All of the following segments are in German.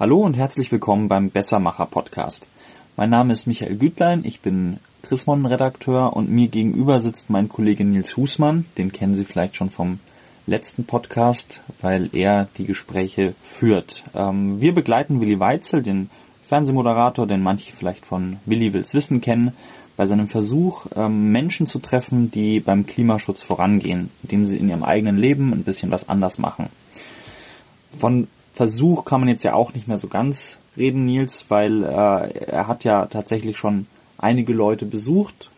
Hallo und herzlich willkommen beim Bessermacher Podcast. Mein Name ist Michael Gütlein, ich bin Chrismon-Redakteur und mir gegenüber sitzt mein Kollege Nils Husmann, den kennen Sie vielleicht schon vom letzten Podcast, weil er die Gespräche führt. Ähm, wir begleiten Willi Weitzel, den Fernsehmoderator, den manche vielleicht von Willi Wills Wissen kennen, bei seinem Versuch, ähm, Menschen zu treffen, die beim Klimaschutz vorangehen, indem sie in ihrem eigenen Leben ein bisschen was anders machen. Von Versuch kann man jetzt ja auch nicht mehr so ganz reden, Nils, weil äh, er hat ja tatsächlich schon einige Leute besucht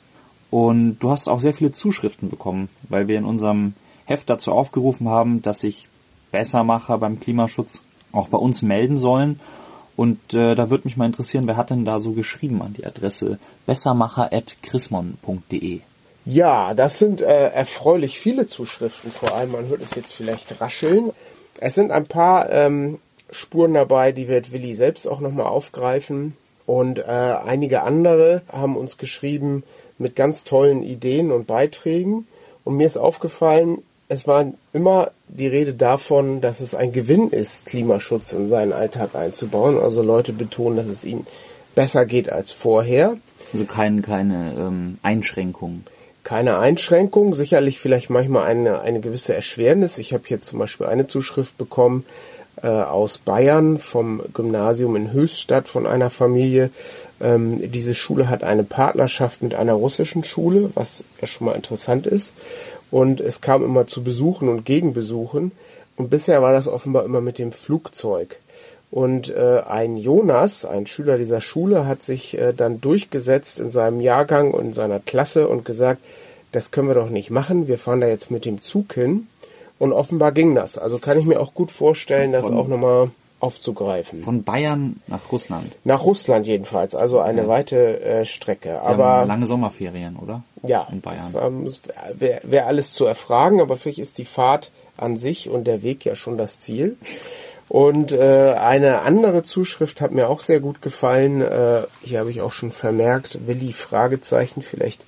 und du hast auch sehr viele Zuschriften bekommen, weil wir in unserem Heft dazu aufgerufen haben, dass sich Bessermacher beim Klimaschutz auch bei uns melden sollen. Und äh, da würde mich mal interessieren, wer hat denn da so geschrieben an die Adresse bessermacher.chrismon.de? Ja, das sind äh, erfreulich viele Zuschriften, vor allem man hört es jetzt vielleicht rascheln. Es sind ein paar ähm, Spuren dabei, die wird Willi selbst auch nochmal aufgreifen. Und äh, einige andere haben uns geschrieben mit ganz tollen Ideen und Beiträgen. Und mir ist aufgefallen, es war immer die Rede davon, dass es ein Gewinn ist, Klimaschutz in seinen Alltag einzubauen. Also Leute betonen, dass es ihnen besser geht als vorher. Also kein, keine ähm, Einschränkungen keine Einschränkung, sicherlich vielleicht manchmal eine, eine gewisse Erschwernis. Ich habe hier zum Beispiel eine Zuschrift bekommen äh, aus Bayern vom Gymnasium in Höchstadt von einer Familie. Ähm, diese Schule hat eine Partnerschaft mit einer russischen Schule, was ja schon mal interessant ist. Und es kam immer zu Besuchen und Gegenbesuchen. Und bisher war das offenbar immer mit dem Flugzeug. Und äh, ein Jonas, ein Schüler dieser Schule, hat sich äh, dann durchgesetzt in seinem Jahrgang und in seiner Klasse und gesagt, das können wir doch nicht machen, wir fahren da jetzt mit dem Zug hin. Und offenbar ging das. Also kann ich mir auch gut vorstellen, das auch nochmal aufzugreifen. Von Bayern nach Russland. Nach Russland jedenfalls, also eine ja. weite äh, Strecke. aber lange Sommerferien, oder? Ja. In Bayern. Wäre wär alles zu erfragen, aber vielleicht ist die Fahrt an sich und der Weg ja schon das Ziel. Und äh, eine andere Zuschrift hat mir auch sehr gut gefallen. Äh, hier habe ich auch schon vermerkt, Willi Fragezeichen. Vielleicht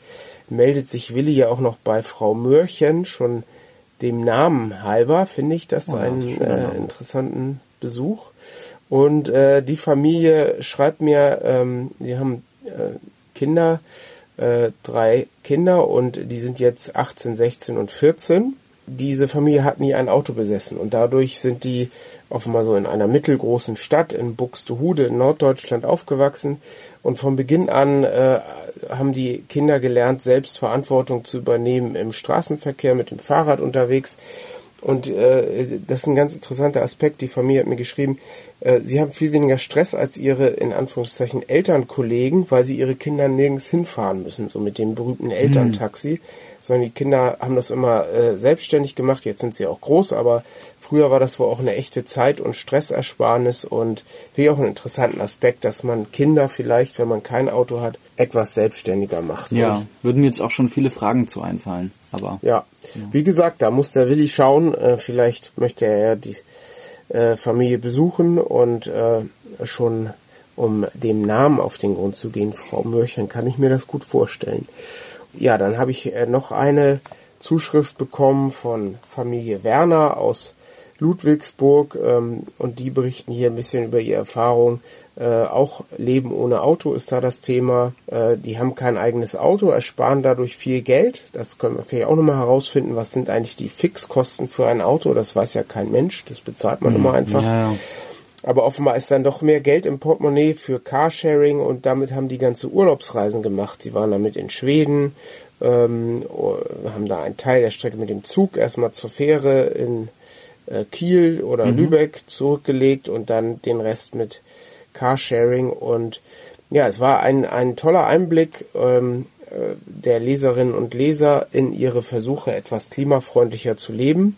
meldet sich Willi ja auch noch bei Frau Mörchen. Schon dem Namen halber finde ich das oh, einen äh, interessanten Besuch. Und äh, die Familie schreibt mir, ähm, sie haben äh, Kinder, äh, drei Kinder und die sind jetzt 18, 16 und 14. Diese Familie hat nie ein Auto besessen und dadurch sind die offenbar so in einer mittelgroßen Stadt in Buxtehude in Norddeutschland aufgewachsen und von Beginn an äh, haben die Kinder gelernt, selbst Verantwortung zu übernehmen im Straßenverkehr mit dem Fahrrad unterwegs. Und äh, das ist ein ganz interessanter Aspekt. Die Familie hat mir geschrieben, äh, sie haben viel weniger Stress als ihre in Anführungszeichen Elternkollegen, weil sie ihre Kinder nirgends hinfahren müssen, so mit dem berühmten Elterntaxi. Mhm. Sondern die Kinder haben das immer äh, selbstständig gemacht. Jetzt sind sie auch groß, aber Früher war das wohl auch eine echte Zeit- und Stressersparnis und wie auch einen interessanten Aspekt, dass man Kinder vielleicht, wenn man kein Auto hat, etwas selbstständiger macht. Ja, und würden mir jetzt auch schon viele Fragen zu einfallen, aber. Ja, ja. wie gesagt, da muss der Willi schauen, äh, vielleicht möchte er ja die äh, Familie besuchen und äh, schon um dem Namen auf den Grund zu gehen, Frau Mörchen, kann ich mir das gut vorstellen. Ja, dann habe ich noch eine Zuschrift bekommen von Familie Werner aus Ludwigsburg ähm, und die berichten hier ein bisschen über ihre Erfahrung. Äh, auch Leben ohne Auto ist da das Thema. Äh, die haben kein eigenes Auto, ersparen dadurch viel Geld. Das können wir vielleicht auch nochmal herausfinden. Was sind eigentlich die Fixkosten für ein Auto? Das weiß ja kein Mensch. Das bezahlt man mhm. immer einfach. Ja. Aber offenbar ist dann doch mehr Geld im Portemonnaie für Carsharing und damit haben die ganze Urlaubsreisen gemacht. Sie waren damit in Schweden, ähm, haben da einen Teil der Strecke mit dem Zug erstmal zur Fähre in äh, Kiel oder mhm. Lübeck zurückgelegt und dann den Rest mit Carsharing. Und ja, es war ein, ein toller Einblick ähm, äh, der Leserinnen und Leser in ihre Versuche, etwas klimafreundlicher zu leben.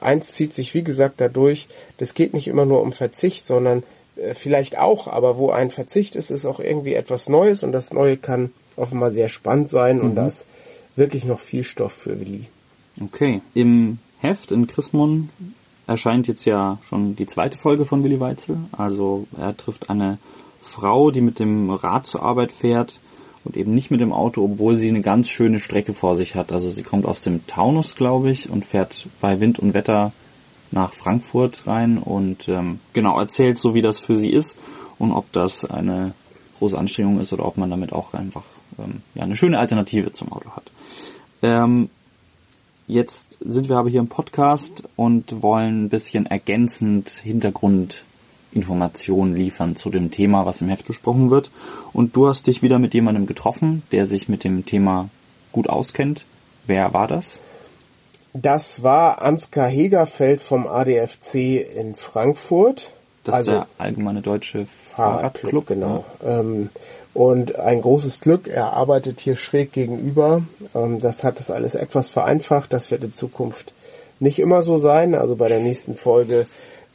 Eins zieht sich, wie gesagt, dadurch, das geht nicht immer nur um Verzicht, sondern äh, vielleicht auch, aber wo ein Verzicht ist, ist auch irgendwie etwas Neues und das Neue kann offenbar sehr spannend sein mhm. und das wirklich noch viel Stoff für Willi. Okay. Im Heft in Chrismon erscheint jetzt ja schon die zweite Folge von Willi Weitzel. Also er trifft eine Frau, die mit dem Rad zur Arbeit fährt und eben nicht mit dem Auto, obwohl sie eine ganz schöne Strecke vor sich hat. Also sie kommt aus dem Taunus, glaube ich, und fährt bei Wind und Wetter nach Frankfurt rein und ähm, genau erzählt so, wie das für sie ist und ob das eine große Anstrengung ist oder ob man damit auch einfach ähm, ja, eine schöne Alternative zum Auto hat. Ähm, jetzt sind wir aber hier im Podcast und wollen ein bisschen ergänzend Hintergrundinformationen liefern zu dem Thema, was im Heft besprochen wird. Und du hast dich wieder mit jemandem getroffen, der sich mit dem Thema gut auskennt. Wer war das? Das war Ansgar Hegerfeld vom ADFC in Frankfurt. Das also, ist der allgemeine deutsche Fahrradclub. genau. Ja. Ähm, und ein großes Glück, er arbeitet hier schräg gegenüber. Ähm, das hat das alles etwas vereinfacht. Das wird in Zukunft nicht immer so sein. Also bei der nächsten Folge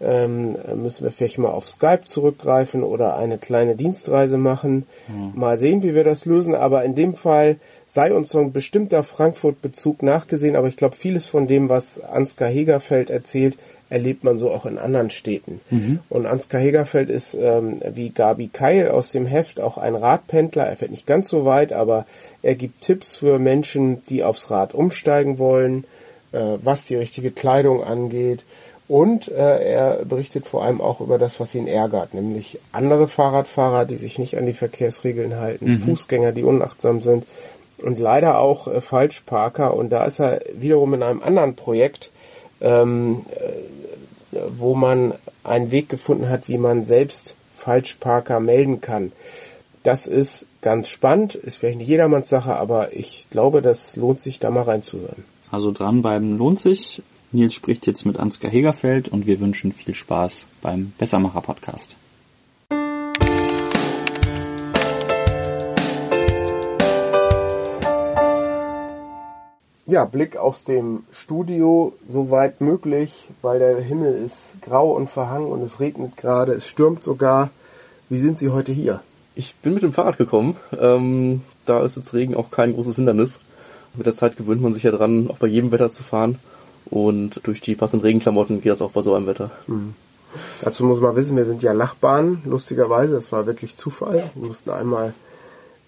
ähm, müssen wir vielleicht mal auf Skype zurückgreifen oder eine kleine Dienstreise machen. Mhm. Mal sehen, wie wir das lösen. Aber in dem Fall sei uns so ein bestimmter Frankfurt-Bezug nachgesehen. Aber ich glaube, vieles von dem, was Ansgar Hegerfeld erzählt, erlebt man so auch in anderen Städten. Mhm. Und Ansgar Hegerfeld ist ähm, wie Gabi Keil aus dem Heft auch ein Radpendler. Er fährt nicht ganz so weit, aber er gibt Tipps für Menschen, die aufs Rad umsteigen wollen, äh, was die richtige Kleidung angeht. Und äh, er berichtet vor allem auch über das, was ihn ärgert, nämlich andere Fahrradfahrer, die sich nicht an die Verkehrsregeln halten, mhm. Fußgänger, die unachtsam sind und leider auch äh, Falschparker. Und da ist er wiederum in einem anderen Projekt, ähm, äh, wo man einen Weg gefunden hat, wie man selbst Falschparker melden kann. Das ist ganz spannend, ist vielleicht nicht jedermanns Sache, aber ich glaube, das lohnt sich, da mal reinzuhören. Also dranbleiben lohnt sich. Nils spricht jetzt mit Ansgar Hegerfeld und wir wünschen viel Spaß beim Bessermacher Ja, Blick aus dem Studio, soweit möglich, weil der Himmel ist grau und verhangen und es regnet gerade, es stürmt sogar. Wie sind Sie heute hier? Ich bin mit dem Fahrrad gekommen. Ähm, da ist jetzt Regen auch kein großes Hindernis. Mit der Zeit gewöhnt man sich ja dran, auch bei jedem Wetter zu fahren. Und durch die passenden Regenklamotten geht das auch bei so einem Wetter. Mhm. Dazu muss man wissen, wir sind ja Nachbarn, lustigerweise. Das war wirklich Zufall. Wir mussten einmal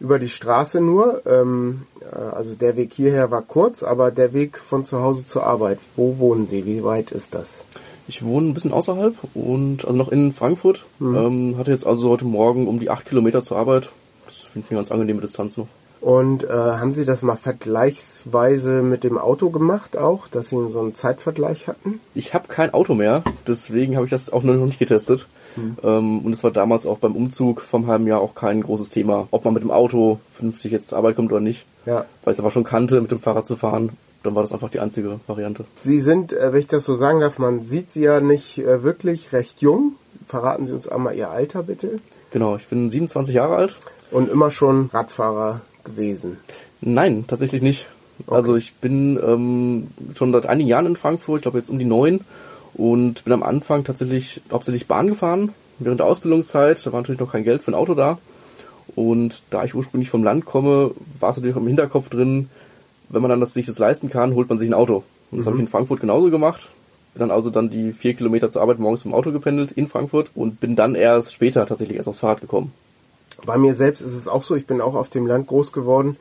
über die Straße nur. Ähm, äh, also der Weg hierher war kurz, aber der Weg von zu Hause zur Arbeit, wo wohnen Sie? Wie weit ist das? Ich wohne ein bisschen außerhalb und also noch in Frankfurt. Mhm. Ähm, hatte jetzt also heute Morgen um die acht Kilometer zur Arbeit. Das finde ich eine ganz angenehme Distanz noch. Und äh, haben Sie das mal vergleichsweise mit dem Auto gemacht auch, dass Sie so einen Zeitvergleich hatten? Ich habe kein Auto mehr, deswegen habe ich das auch noch nicht getestet. Mhm. Ähm, und es war damals auch beim Umzug vom halben Jahr auch kein großes Thema, ob man mit dem Auto vernünftig jetzt zur Arbeit kommt oder nicht. Ja. Weil ich es aber schon kannte, mit dem Fahrrad zu fahren. Dann war das einfach die einzige Variante. Sie sind, äh, wenn ich das so sagen darf, man sieht Sie ja nicht äh, wirklich recht jung. Verraten Sie uns einmal Ihr Alter bitte. Genau, ich bin 27 Jahre alt. Und immer schon Radfahrer gewesen? Nein, tatsächlich nicht. Okay. Also ich bin ähm, schon seit einigen Jahren in Frankfurt, ich glaube jetzt um die neun und bin am Anfang tatsächlich hauptsächlich Bahn gefahren während der Ausbildungszeit. Da war natürlich noch kein Geld für ein Auto da. Und da ich ursprünglich vom Land komme, war es natürlich auch im Hinterkopf drin, wenn man dann das sich das leisten kann, holt man sich ein Auto. Und das mhm. habe ich in Frankfurt genauso gemacht. Bin dann also dann die vier Kilometer zur Arbeit morgens mit dem Auto gependelt in Frankfurt und bin dann erst später tatsächlich erst aufs Fahrrad gekommen. Bei mir selbst ist es auch so, ich bin auch auf dem Land groß geworden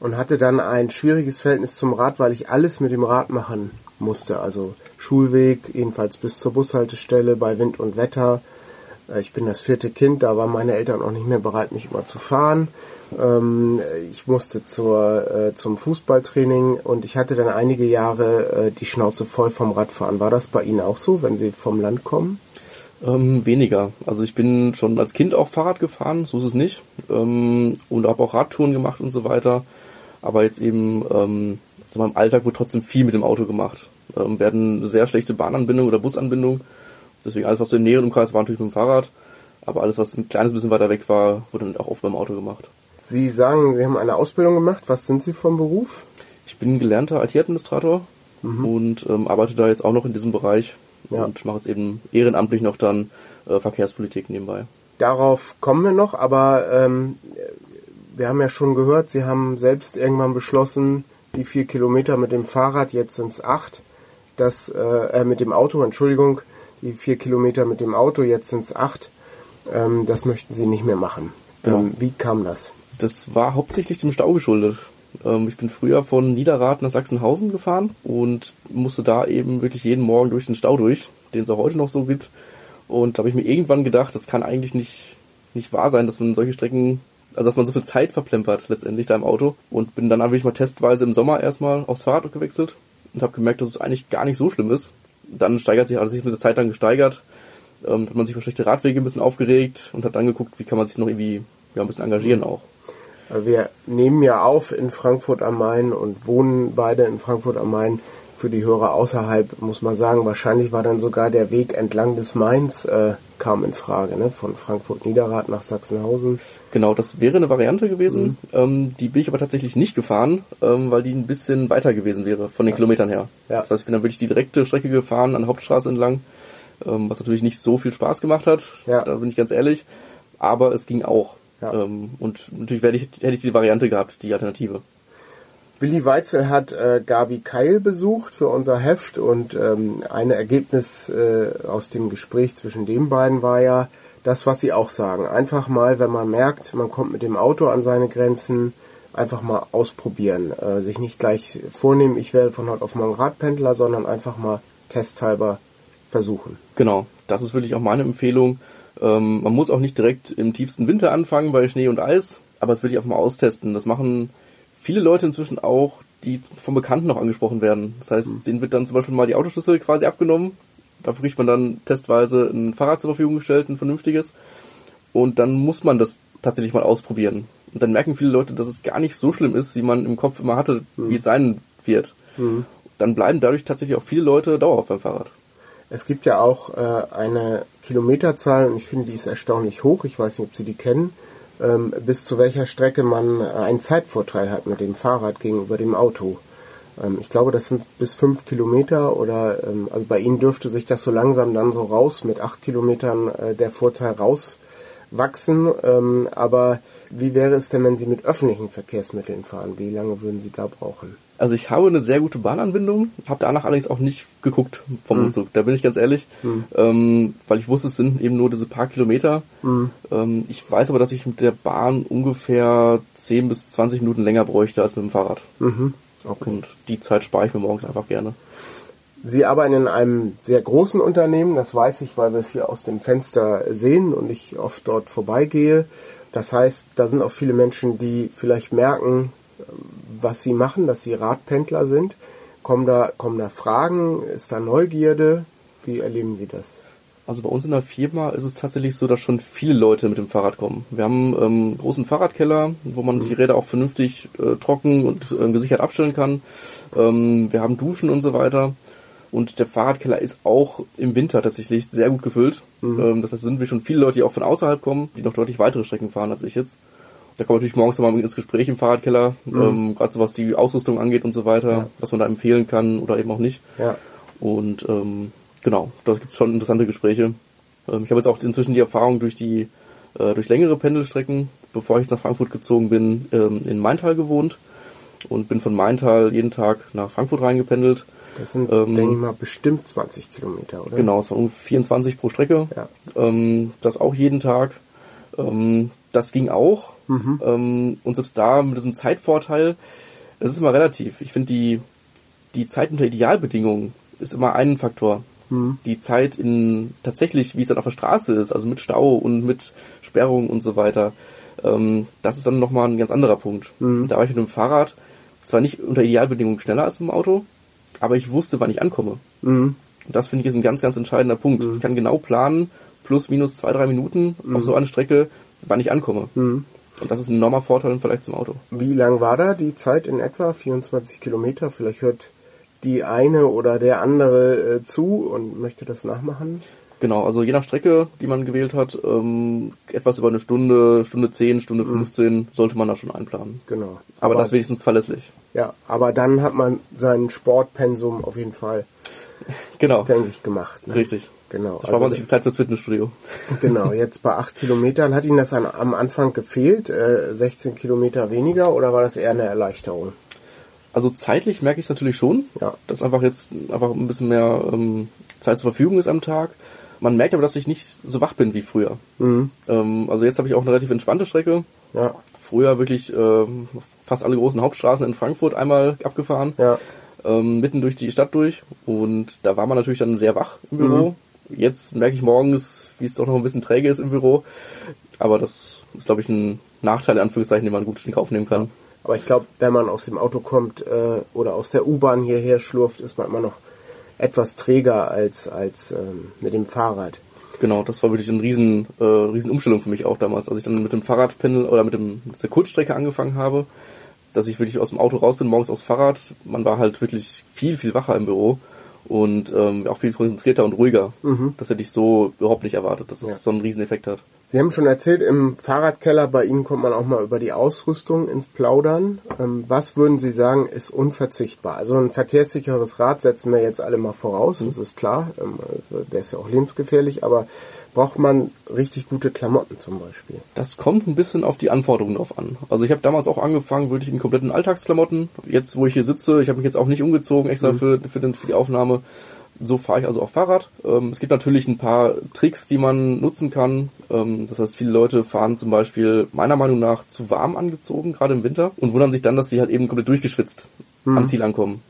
und hatte dann ein schwieriges Verhältnis zum Rad, weil ich alles mit dem Rad machen musste. Also Schulweg, jedenfalls bis zur Bushaltestelle bei Wind und Wetter. Äh, ich bin das vierte Kind, da waren meine Eltern auch nicht mehr bereit, mich immer zu fahren. Ähm, ich musste zur, äh, zum Fußballtraining und ich hatte dann einige Jahre äh, die Schnauze voll vom Radfahren. War das bei Ihnen auch so, wenn Sie vom Land kommen? Ähm, weniger. Also ich bin schon als Kind auch Fahrrad gefahren, so ist es nicht. Ähm, und habe auch Radtouren gemacht und so weiter. Aber jetzt eben ähm, in meinem Alltag wurde trotzdem viel mit dem Auto gemacht. Ähm, werden sehr schlechte Bahnanbindung oder Busanbindung. Deswegen alles, was so im näheren Umkreis war, natürlich mit dem Fahrrad. Aber alles, was ein kleines bisschen weiter weg war, wurde dann auch oft beim Auto gemacht. Sie sagen, Sie haben eine Ausbildung gemacht. Was sind Sie vom Beruf? Ich bin gelernter IT-Administrator mhm. und ähm, arbeite da jetzt auch noch in diesem Bereich ja. und mache jetzt eben ehrenamtlich noch dann äh, Verkehrspolitik nebenbei. Darauf kommen wir noch, aber ähm, wir haben ja schon gehört, Sie haben selbst irgendwann beschlossen, die vier Kilometer mit dem Fahrrad, jetzt sind es acht, das, äh, äh, mit dem Auto, Entschuldigung, die vier Kilometer mit dem Auto, jetzt sind es acht, ähm, das möchten Sie nicht mehr machen. Ähm, wie kam das? Das war hauptsächlich dem Stau geschuldet. Ähm, ich bin früher von Niederrad nach Sachsenhausen gefahren und musste da eben wirklich jeden Morgen durch den Stau durch, den es auch heute noch so gibt. Und da habe ich mir irgendwann gedacht, das kann eigentlich nicht, nicht wahr sein, dass man solche Strecken, also dass man so viel Zeit verplempert letztendlich da im Auto. Und bin dann wirklich mal testweise im Sommer erstmal aufs Fahrrad gewechselt und habe gemerkt, dass es eigentlich gar nicht so schlimm ist. Dann steigert sich, also sich mit der Zeit dann gesteigert, ähm, hat man sich über schlechte Radwege ein bisschen aufgeregt und hat dann geguckt, wie kann man sich noch irgendwie ja, ein bisschen engagieren auch. Wir nehmen ja auf in Frankfurt am Main und wohnen beide in Frankfurt am Main. Für die Hörer außerhalb muss man sagen, wahrscheinlich war dann sogar der Weg entlang des Mains äh, kam in Frage, ne? von Frankfurt-Niederrad nach Sachsenhausen. Genau, das wäre eine Variante gewesen. Mhm. Ähm, die bin ich aber tatsächlich nicht gefahren, ähm, weil die ein bisschen weiter gewesen wäre von den ja. Kilometern her. Ja. Das heißt, ich bin dann wirklich die direkte Strecke gefahren an der Hauptstraße entlang, ähm, was natürlich nicht so viel Spaß gemacht hat. Ja. Da bin ich ganz ehrlich. Aber es ging auch. Ja. Ähm, und natürlich hätte ich, hätte ich die Variante gehabt, die Alternative. Willi Weitzel hat äh, Gabi Keil besucht für unser Heft und ähm, ein Ergebnis äh, aus dem Gespräch zwischen den beiden war ja das, was sie auch sagen. Einfach mal, wenn man merkt, man kommt mit dem Auto an seine Grenzen, einfach mal ausprobieren. Äh, sich nicht gleich vornehmen, ich werde von heute auf morgen Radpendler, sondern einfach mal testhalber versuchen. Genau, das ist wirklich auch meine Empfehlung. Ähm, man muss auch nicht direkt im tiefsten Winter anfangen bei Schnee und Eis, aber es will ich einfach mal austesten. Das machen viele Leute inzwischen auch, die vom Bekannten noch angesprochen werden. Das heißt, mhm. denen wird dann zum Beispiel mal die Autoschlüssel quasi abgenommen. Dafür kriegt man dann testweise ein Fahrrad zur Verfügung gestellt, ein vernünftiges. Und dann muss man das tatsächlich mal ausprobieren. Und dann merken viele Leute, dass es gar nicht so schlimm ist, wie man im Kopf immer hatte, mhm. wie es sein wird. Mhm. Dann bleiben dadurch tatsächlich auch viele Leute dauerhaft beim Fahrrad. Es gibt ja auch äh, eine Kilometerzahl und ich finde, die ist erstaunlich hoch. Ich weiß nicht, ob Sie die kennen. Ähm, bis zu welcher Strecke man äh, einen Zeitvorteil hat mit dem Fahrrad gegenüber dem Auto. Ähm, ich glaube, das sind bis fünf Kilometer oder ähm, also bei Ihnen dürfte sich das so langsam dann so raus mit acht Kilometern äh, der Vorteil rauswachsen. Ähm, aber wie wäre es denn, wenn Sie mit öffentlichen Verkehrsmitteln fahren? Wie lange würden Sie da brauchen? Also ich habe eine sehr gute Bahnanbindung, habe danach allerdings auch nicht geguckt vom mhm. Umzug. Da bin ich ganz ehrlich, mhm. ähm, weil ich wusste, es sind eben nur diese paar Kilometer. Mhm. Ähm, ich weiß aber, dass ich mit der Bahn ungefähr 10 bis 20 Minuten länger bräuchte als mit dem Fahrrad. Mhm. Okay. Und die Zeit spare ich mir morgens einfach gerne. Sie arbeiten in einem sehr großen Unternehmen, das weiß ich, weil wir es hier aus dem Fenster sehen und ich oft dort vorbeigehe. Das heißt, da sind auch viele Menschen, die vielleicht merken, was sie machen, dass sie Radpendler sind? Kommen da, kommen da Fragen? Ist da Neugierde? Wie erleben Sie das? Also bei uns in der Firma ist es tatsächlich so, dass schon viele Leute mit dem Fahrrad kommen. Wir haben ähm, einen großen Fahrradkeller, wo man mhm. die Räder auch vernünftig äh, trocken und äh, gesichert abstellen kann. Ähm, wir haben Duschen und so weiter. Und der Fahrradkeller ist auch im Winter tatsächlich sehr gut gefüllt. Mhm. Ähm, das heißt, sind wir schon viele Leute, die auch von außerhalb kommen, die noch deutlich weitere Strecken fahren als ich jetzt. Da kommt natürlich morgens nochmal ins Gespräch im Fahrradkeller, mhm. ähm, gerade so was die Ausrüstung angeht und so weiter, ja. was man da empfehlen kann oder eben auch nicht. Ja. Und ähm, genau, da gibt es schon interessante Gespräche. Ähm, ich habe jetzt auch inzwischen die Erfahrung durch die äh, durch längere Pendelstrecken, bevor ich jetzt nach Frankfurt gezogen bin, ähm, in Maintal gewohnt und bin von Maintal jeden Tag nach Frankfurt reingependelt. Das sind, ähm, denke ich mal, bestimmt 20 Kilometer, oder? Genau, es waren ungefähr 24 pro Strecke. Ja. Ähm, das auch jeden Tag. Ähm, das ging auch. Mhm. Ähm, und selbst da mit diesem Zeitvorteil, das ist immer relativ. Ich finde, die, die Zeit unter Idealbedingungen ist immer ein Faktor. Mhm. Die Zeit in tatsächlich, wie es dann auf der Straße ist, also mit Stau und mit Sperrung und so weiter, ähm, das ist dann nochmal ein ganz anderer Punkt. Mhm. Da war ich mit dem Fahrrad zwar nicht unter Idealbedingungen schneller als mit dem Auto, aber ich wusste, wann ich ankomme. Mhm. Und das finde ich ist ein ganz, ganz entscheidender Punkt. Mhm. Ich kann genau planen, plus minus zwei, drei Minuten auf mhm. so eine Strecke, wann ich ankomme. Mhm. Und das ist ein enormer Vorteil im Vergleich zum Auto. Wie lang war da die Zeit in etwa? 24 Kilometer? Vielleicht hört die eine oder der andere äh, zu und möchte das nachmachen? Genau, also je nach Strecke, die man gewählt hat, ähm, etwas über eine Stunde, Stunde 10, Stunde 15 mhm. sollte man da schon einplanen. Genau. Aber, aber das wenigstens verlässlich. Ja, aber dann hat man sein Sportpensum auf jeden Fall, genau. denke ich, gemacht. Ne? Richtig. Genau. Das also, man sich die Zeit fürs Fitnessstudio. Genau, jetzt bei acht Kilometern. Hat Ihnen das an, am Anfang gefehlt? Äh, 16 Kilometer weniger oder war das eher eine Erleichterung? Also zeitlich merke ich es natürlich schon, ja. dass einfach jetzt einfach ein bisschen mehr ähm, Zeit zur Verfügung ist am Tag. Man merkt aber, dass ich nicht so wach bin wie früher. Mhm. Ähm, also jetzt habe ich auch eine relativ entspannte Strecke. Ja. früher wirklich äh, fast alle großen Hauptstraßen in Frankfurt einmal abgefahren. Ja. Ähm, mitten durch die Stadt durch. Und da war man natürlich dann sehr wach im Büro. Mhm. Jetzt merke ich morgens, wie es doch noch ein bisschen träge ist im Büro. Aber das ist, glaube ich, ein Nachteil, in Anführungszeichen, den man gut in Kauf nehmen kann. Aber ich glaube, wenn man aus dem Auto kommt äh, oder aus der U-Bahn hierher schlurft, ist man immer noch etwas träger als, als ähm, mit dem Fahrrad. Genau, das war wirklich eine riesen, äh, riesen Umstellung für mich auch damals, als ich dann mit dem Fahrradpendel oder mit, dem, mit der Kurzstrecke angefangen habe, dass ich wirklich aus dem Auto raus bin, morgens aufs Fahrrad. Man war halt wirklich viel, viel wacher im Büro und ähm, auch viel konzentrierter und ruhiger. Mhm. Das hätte ich so überhaupt nicht erwartet, dass es ja. so einen Rieseneffekt hat. Sie haben schon erzählt, im Fahrradkeller bei Ihnen kommt man auch mal über die Ausrüstung ins Plaudern. Ähm, was würden Sie sagen, ist unverzichtbar? Also ein verkehrssicheres Rad setzen wir jetzt alle mal voraus, mhm. das ist klar. Ähm, der ist ja auch lebensgefährlich, aber braucht man richtig gute Klamotten zum Beispiel? Das kommt ein bisschen auf die Anforderungen drauf an. Also ich habe damals auch angefangen, wirklich in kompletten Alltagsklamotten. Jetzt, wo ich hier sitze, ich habe mich jetzt auch nicht umgezogen extra mhm. für, für, den, für die Aufnahme. So fahre ich also auch Fahrrad. Ähm, es gibt natürlich ein paar Tricks, die man nutzen kann. Ähm, das heißt, viele Leute fahren zum Beispiel meiner Meinung nach zu warm angezogen, gerade im Winter, und wundern sich dann, dass sie halt eben komplett durchgeschwitzt mhm. am Ziel ankommen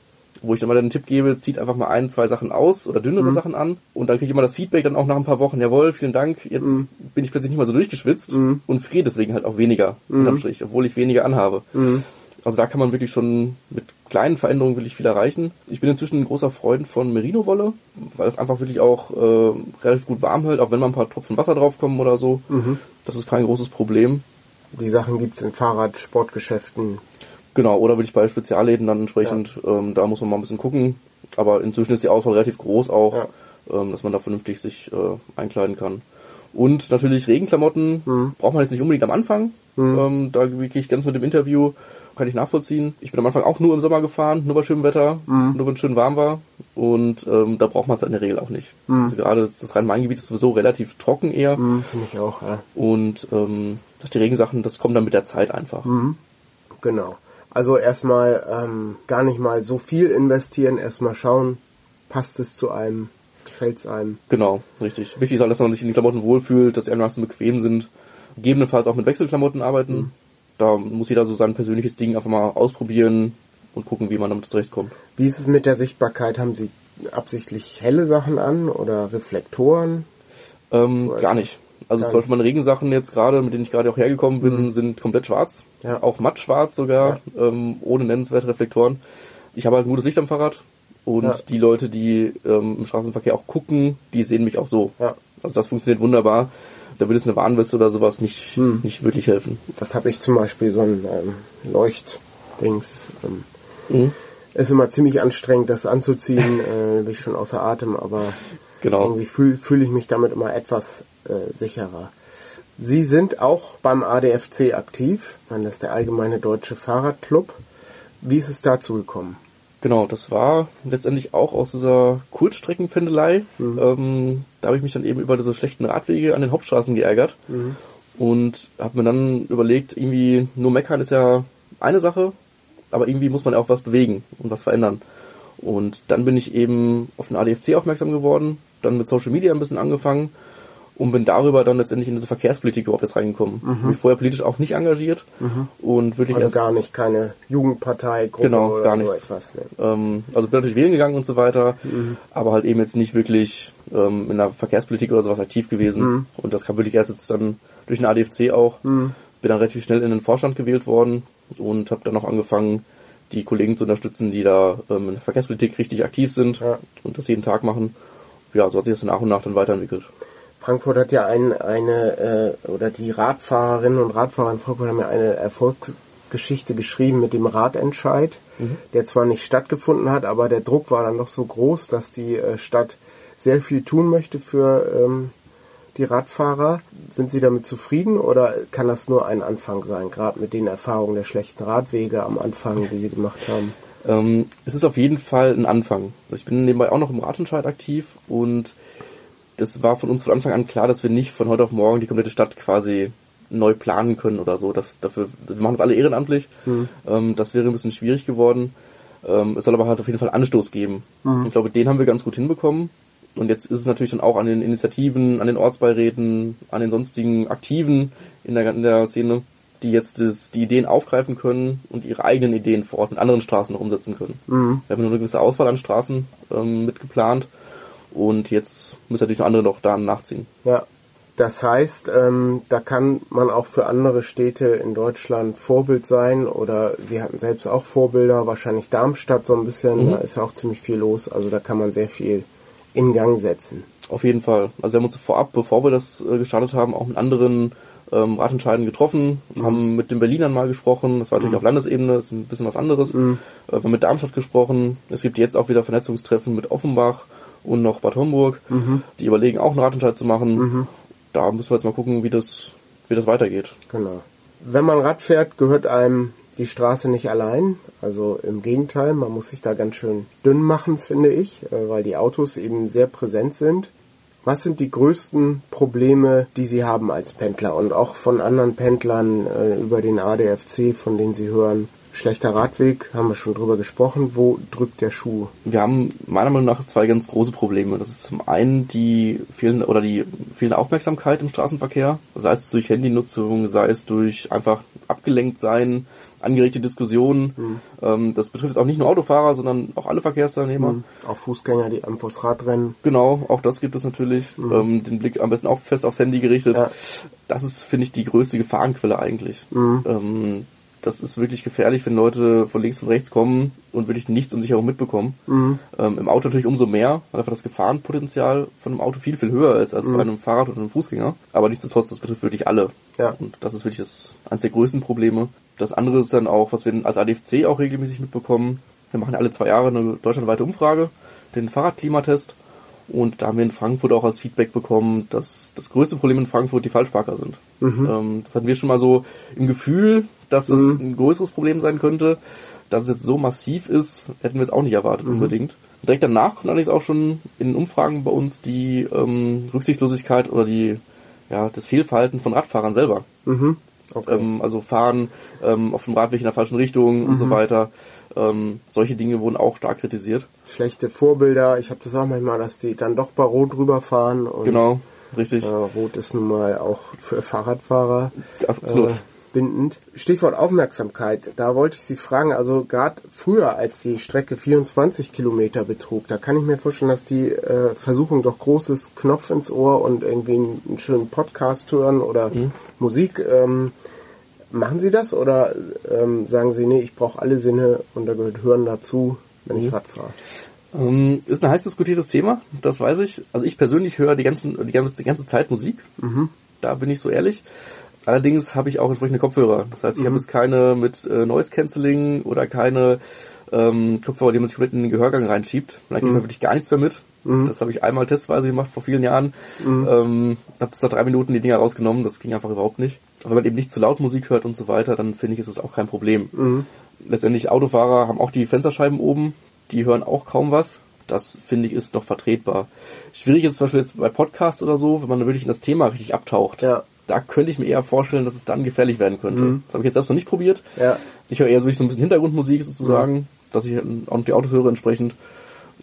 wo ich dann mal den Tipp gebe, zieht einfach mal ein, zwei Sachen aus oder dünnere mhm. Sachen an und dann kriege ich immer das Feedback dann auch nach ein paar Wochen, jawohl, vielen Dank, jetzt mhm. bin ich plötzlich nicht mehr so durchgeschwitzt mhm. und friere deswegen halt auch weniger mhm. Strich, obwohl ich weniger anhabe. Mhm. Also da kann man wirklich schon mit kleinen Veränderungen wirklich viel erreichen. Ich bin inzwischen ein großer Freund von Merino-Wolle, weil es einfach wirklich auch äh, relativ gut warm hält, auch wenn mal ein paar Tropfen Wasser draufkommen oder so. Mhm. Das ist kein großes Problem. Die Sachen gibt es in Fahrrad, Sportgeschäften. Genau, oder würde ich bei Spezialläden dann entsprechend, ja. ähm, da muss man mal ein bisschen gucken. Aber inzwischen ist die Auswahl relativ groß auch, ja. ähm, dass man da vernünftig sich äh, einkleiden kann. Und natürlich Regenklamotten mhm. braucht man jetzt nicht unbedingt am Anfang. Mhm. Ähm, da gehe ich ganz mit dem Interview kann ich nachvollziehen. Ich bin am Anfang auch nur im Sommer gefahren, nur bei schönem Wetter, mhm. nur wenn es schön warm war. Und ähm, da braucht man es in der Regel auch nicht. Mhm. Also gerade das Rhein-Main-Gebiet ist sowieso relativ trocken eher. Mhm, Finde ich auch, ja. Und ähm, die Regensachen, das kommt dann mit der Zeit einfach. Mhm. Genau. Also erstmal ähm, gar nicht mal so viel investieren, erstmal schauen, passt es zu einem, gefällt es einem. Genau, richtig. Wichtig ist halt, dass man sich in den Klamotten wohlfühlt, dass sie einigermaßen bequem sind. Gegebenenfalls auch mit Wechselklamotten arbeiten. Mhm da muss jeder so sein persönliches Ding einfach mal ausprobieren und gucken, wie man damit zurechtkommt. Wie ist es mit der Sichtbarkeit? Haben Sie absichtlich helle Sachen an oder Reflektoren? Ähm, so gar nicht. Also zum Beispiel meine Regensachen jetzt gerade, mit denen ich gerade auch hergekommen bin, mhm. sind komplett schwarz. Ja. Auch matt schwarz sogar, ja. ähm, ohne nennenswerte Reflektoren. Ich habe halt ein gutes Licht am Fahrrad und ja. die Leute, die ähm, im Straßenverkehr auch gucken, die sehen mich auch so. Also das funktioniert wunderbar da würde es eine Warnweste oder sowas nicht, hm. nicht wirklich helfen. Das habe ich zum Beispiel so ein ähm, Leuchtdings. Ähm, mhm. Ist immer ziemlich anstrengend, das anzuziehen. äh, bin ich schon außer Atem, aber genau. irgendwie fühle fühl ich mich damit immer etwas äh, sicherer. Sie sind auch beim ADFC aktiv. Das ist der Allgemeine Deutsche Fahrradclub. Wie ist es dazu gekommen? Genau, das war letztendlich auch aus dieser Kurzstreckenpendelei. Mhm. Ähm, da habe ich mich dann eben über diese schlechten Radwege an den Hauptstraßen geärgert mhm. und habe mir dann überlegt, irgendwie nur meckern ist ja eine Sache, aber irgendwie muss man auch was bewegen und was verändern. Und dann bin ich eben auf den ADFC aufmerksam geworden, dann mit Social Media ein bisschen angefangen und bin darüber dann letztendlich in diese Verkehrspolitik überhaupt jetzt reingekommen. Mhm. Mich vorher politisch auch nicht engagiert mhm. und wirklich also erst gar nicht keine Jugendpartei Gruppe genau gar nichts. Etwas, ne? ähm, also bin natürlich wählen gegangen und so weiter, mhm. aber halt eben jetzt nicht wirklich ähm, in der Verkehrspolitik oder sowas aktiv gewesen mhm. und das kam wirklich erst jetzt dann durch den ADFC auch. Mhm. Bin dann relativ schnell in den Vorstand gewählt worden und habe dann auch angefangen die Kollegen zu unterstützen, die da ähm, in der Verkehrspolitik richtig aktiv sind ja. und das jeden Tag machen. Ja, so hat sich das nach und nach dann weiterentwickelt. Frankfurt hat ja ein, eine, äh, oder die Radfahrerinnen und Radfahrer in Frankfurt haben ja eine Erfolgsgeschichte geschrieben mit dem Radentscheid, mhm. der zwar nicht stattgefunden hat, aber der Druck war dann doch so groß, dass die äh, Stadt sehr viel tun möchte für ähm, die Radfahrer. Sind Sie damit zufrieden oder kann das nur ein Anfang sein, gerade mit den Erfahrungen der schlechten Radwege am Anfang, die Sie gemacht haben? Ähm, es ist auf jeden Fall ein Anfang. Ich bin nebenbei auch noch im Radentscheid aktiv und das war von uns von Anfang an klar, dass wir nicht von heute auf morgen die komplette Stadt quasi neu planen können oder so. Das, dafür, wir machen das alle ehrenamtlich. Mhm. Ähm, das wäre ein bisschen schwierig geworden. Ähm, es soll aber halt auf jeden Fall Anstoß geben. Mhm. Ich glaube, den haben wir ganz gut hinbekommen. Und jetzt ist es natürlich dann auch an den Initiativen, an den Ortsbeiräten, an den sonstigen Aktiven in der, in der Szene, die jetzt das, die Ideen aufgreifen können und ihre eigenen Ideen vor Ort in anderen Straßen noch umsetzen können. Mhm. Wir haben nur eine gewisse Auswahl an Straßen ähm, mitgeplant und jetzt müssen natürlich noch andere noch da nachziehen. Ja, das heißt, ähm, da kann man auch für andere Städte in Deutschland Vorbild sein oder Sie hatten selbst auch Vorbilder, wahrscheinlich Darmstadt so ein bisschen, mhm. da ist ja auch ziemlich viel los, also da kann man sehr viel in Gang setzen. Auf jeden Fall. Also wir haben uns vorab, bevor wir das äh, gestartet haben, auch mit anderen ähm, Ratentscheiden getroffen, mhm. haben mit den Berlinern mal gesprochen, das war natürlich mhm. auf Landesebene, ist ein bisschen was anderes. Mhm. Äh, wir haben mit Darmstadt gesprochen, es gibt jetzt auch wieder Vernetzungstreffen mit Offenbach und noch Bad Homburg, mhm. die überlegen auch einen Ratentscheid zu machen mhm da müssen wir jetzt mal gucken, wie das, wie das weitergeht. Genau. Wenn man Rad fährt, gehört einem die Straße nicht allein. Also im Gegenteil, man muss sich da ganz schön dünn machen, finde ich, äh, weil die Autos eben sehr präsent sind. Was sind die größten Probleme, die Sie haben als Pendler und auch von anderen Pendlern äh, über den ADFC, von denen Sie hören? Schlechter Radweg, haben wir schon drüber gesprochen. Wo drückt der Schuh? Wir haben meiner Meinung nach zwei ganz große Probleme. Das ist zum einen die fehlende oder die fehlende Aufmerksamkeit im Straßenverkehr, sei es durch Handynutzung, sei es durch einfach abgelenkt sein, angeregte Diskussionen. Mhm. Ähm, das betrifft auch nicht nur Autofahrer, sondern auch alle Verkehrsteilnehmer. Mhm. Auch Fußgänger, die am vors Rad rennen. Genau, auch das gibt es natürlich. Mhm. Ähm, den Blick am besten auch fest aufs Handy gerichtet. Ja. Das ist, finde ich, die größte Gefahrenquelle eigentlich. Mhm. Ähm, das ist wirklich gefährlich, wenn Leute von links und rechts kommen und wirklich nichts um sich herum mitbekommen. Mhm. Ähm, Im Auto natürlich umso mehr, weil einfach das Gefahrenpotenzial von einem Auto viel, viel höher ist als mhm. bei einem Fahrrad oder einem Fußgänger. Aber nichtsdestotrotz, das betrifft wirklich alle. Ja. Und das ist wirklich das eines der größten Probleme. Das andere ist dann auch, was wir als ADFC auch regelmäßig mitbekommen. Wir machen alle zwei Jahre eine deutschlandweite Umfrage, den Fahrradklimatest. Und da haben wir in Frankfurt auch als Feedback bekommen, dass das größte Problem in Frankfurt die Falschparker sind. Mhm. Ähm, das hatten wir schon mal so im Gefühl, dass mhm. es ein größeres Problem sein könnte. Dass es jetzt so massiv ist, hätten wir es auch nicht erwartet mhm. unbedingt. Direkt danach kommt allerdings auch schon in Umfragen bei uns die ähm, Rücksichtslosigkeit oder die ja, das Fehlverhalten von Radfahrern selber. Okay. Ähm, also fahren ähm, auf dem Radweg in der falschen Richtung mhm. und so mhm. weiter. Ähm, solche Dinge wurden auch stark kritisiert. Schlechte Vorbilder. Ich habe das auch manchmal, dass die dann doch bei Rot rüberfahren. Und, genau, richtig. Äh, Rot ist nun mal auch für Fahrradfahrer. Absolut. Äh, bindend. Stichwort Aufmerksamkeit, da wollte ich Sie fragen, also gerade früher, als die Strecke 24 Kilometer betrug, da kann ich mir vorstellen, dass die äh, Versuchung doch großes Knopf ins Ohr und irgendwie einen, einen schönen Podcast hören oder mhm. Musik. Ähm, machen Sie das oder ähm, sagen Sie, nee, ich brauche alle Sinne und da gehört Hören dazu, wenn mhm. ich Rad fahre? Ähm, ist ein heiß diskutiertes Thema, das weiß ich. Also ich persönlich höre die, ganzen, die, ganze, die ganze Zeit Musik. Mhm. Da bin ich so ehrlich. Allerdings habe ich auch entsprechende Kopfhörer. Das heißt, ich mhm. habe jetzt keine mit äh, Noise Cancelling oder keine ähm, Kopfhörer, die man sich komplett in den Gehörgang reinschiebt. Da kriegt mhm. man wirklich gar nichts mehr mit. Mhm. Das habe ich einmal testweise gemacht vor vielen Jahren. Mhm. Ähm, habe bis nach drei Minuten die Dinger rausgenommen. Das ging einfach überhaupt nicht. Aber wenn man eben nicht zu laut Musik hört und so weiter, dann finde ich, ist es auch kein Problem. Mhm. Letztendlich Autofahrer haben auch die Fensterscheiben oben. Die hören auch kaum was. Das finde ich ist noch vertretbar. Schwierig ist zum Beispiel jetzt bei Podcasts oder so, wenn man wirklich in das Thema richtig abtaucht. Ja da könnte ich mir eher vorstellen, dass es dann gefährlich werden könnte. Mhm. Das habe ich jetzt selbst noch nicht probiert. Ja. Ich höre eher so, ein bisschen Hintergrundmusik sozusagen, mhm. dass ich auch die Autos höre entsprechend.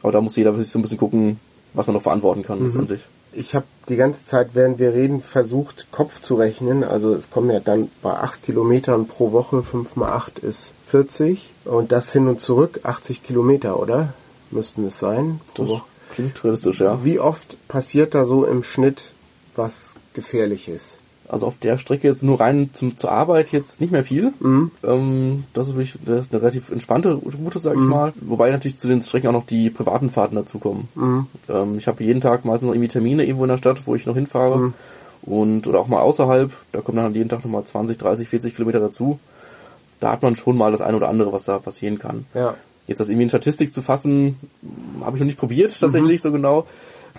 Aber da muss jeder sich so ein bisschen gucken, was man noch verantworten kann mhm. letztendlich. Ich habe die ganze Zeit, während wir reden, versucht, Kopf zu rechnen. Also es kommen ja dann bei 8 Kilometern pro Woche, 5 mal 8 ist 40. Und das hin und zurück 80 Kilometer, oder? Müssten es sein. Das klingt realistisch, ja. Wie oft passiert da so im Schnitt was Gefährliches? Also auf der Strecke jetzt nur rein zum, zur Arbeit jetzt nicht mehr viel. Mhm. Ähm, das, ist wirklich, das ist eine relativ entspannte Route, sag ich mhm. mal. Wobei natürlich zu den Strecken auch noch die privaten Fahrten dazukommen. Mhm. Ähm, ich habe jeden Tag meistens noch irgendwie Termine irgendwo in der Stadt, wo ich noch hinfahre. Mhm. Und, oder auch mal außerhalb. Da kommen dann jeden Tag nochmal 20, 30, 40 Kilometer dazu. Da hat man schon mal das eine oder andere, was da passieren kann. Ja. Jetzt das irgendwie in Statistik zu fassen, habe ich noch nicht probiert, tatsächlich mhm. so genau.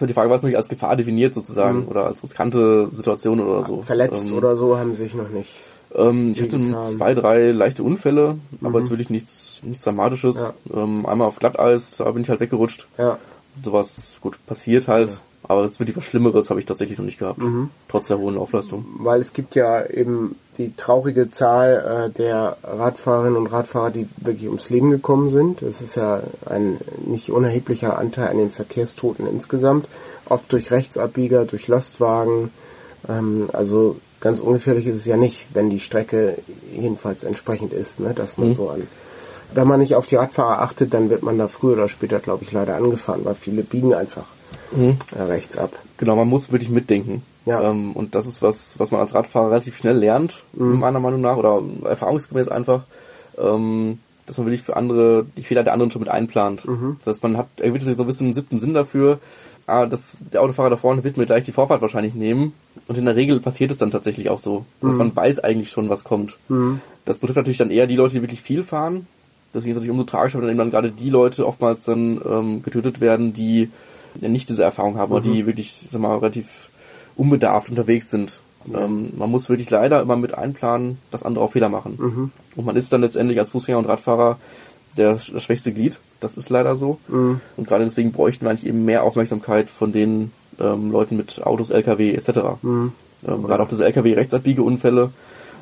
Die Frage, was man als Gefahr definiert sozusagen mhm. oder als riskante Situation oder so. Verletzt ähm, oder so haben sich noch nicht. Ähm, ich hatte zwei, drei leichte Unfälle, mhm. aber jetzt wirklich nichts, nichts Dramatisches. Ja. Ähm, einmal auf Glatteis, da bin ich halt weggerutscht. Ja. Sowas, gut, passiert halt. Ja. Aber es wirklich was Schlimmeres habe ich tatsächlich noch nicht gehabt, mhm. trotz der hohen Aufleistung. Weil es gibt ja eben die traurige Zahl äh, der Radfahrerinnen und Radfahrer, die wirklich ums Leben gekommen sind. Es ist ja ein nicht unerheblicher Anteil an den Verkehrstoten insgesamt, oft durch Rechtsabbieger, durch Lastwagen. Ähm, also ganz ungefährlich ist es ja nicht, wenn die Strecke jedenfalls entsprechend ist, ne? dass man mhm. so an. Wenn man nicht auf die Radfahrer achtet, dann wird man da früher oder später, glaube ich, leider angefahren, weil viele biegen einfach mhm. rechts ab. Genau, man muss wirklich mitdenken. Ja. Ähm, und das ist was, was man als Radfahrer relativ schnell lernt, mhm. meiner Meinung nach, oder erfahrungsgemäß einfach, ähm, dass man wirklich für andere, die Fehler der anderen schon mit einplant. Mhm. Das heißt, man hat irgendwie so ein bisschen einen siebten Sinn dafür, ah, das, der Autofahrer da vorne wird mir gleich die Vorfahrt wahrscheinlich nehmen. Und in der Regel passiert es dann tatsächlich auch so, dass mhm. man weiß eigentlich schon, was kommt. Mhm. Das betrifft natürlich dann eher die Leute, die wirklich viel fahren. Deswegen ist es natürlich umso tragischer, wenn dann gerade die Leute oftmals dann ähm, getötet werden, die ja nicht diese Erfahrung haben, mhm. oder die wirklich sag mal, relativ unbedarft unterwegs sind. Ja. Ähm, man muss wirklich leider immer mit einplanen, dass andere auch Fehler machen. Mhm. Und man ist dann letztendlich als Fußgänger und Radfahrer der, das schwächste Glied. Das ist leider so. Mhm. Und gerade deswegen bräuchten wir eigentlich eben mehr Aufmerksamkeit von den ähm, Leuten mit Autos, LKW etc. Mhm. Ähm, gerade auch diese LKW-Rechtsabbiegeunfälle.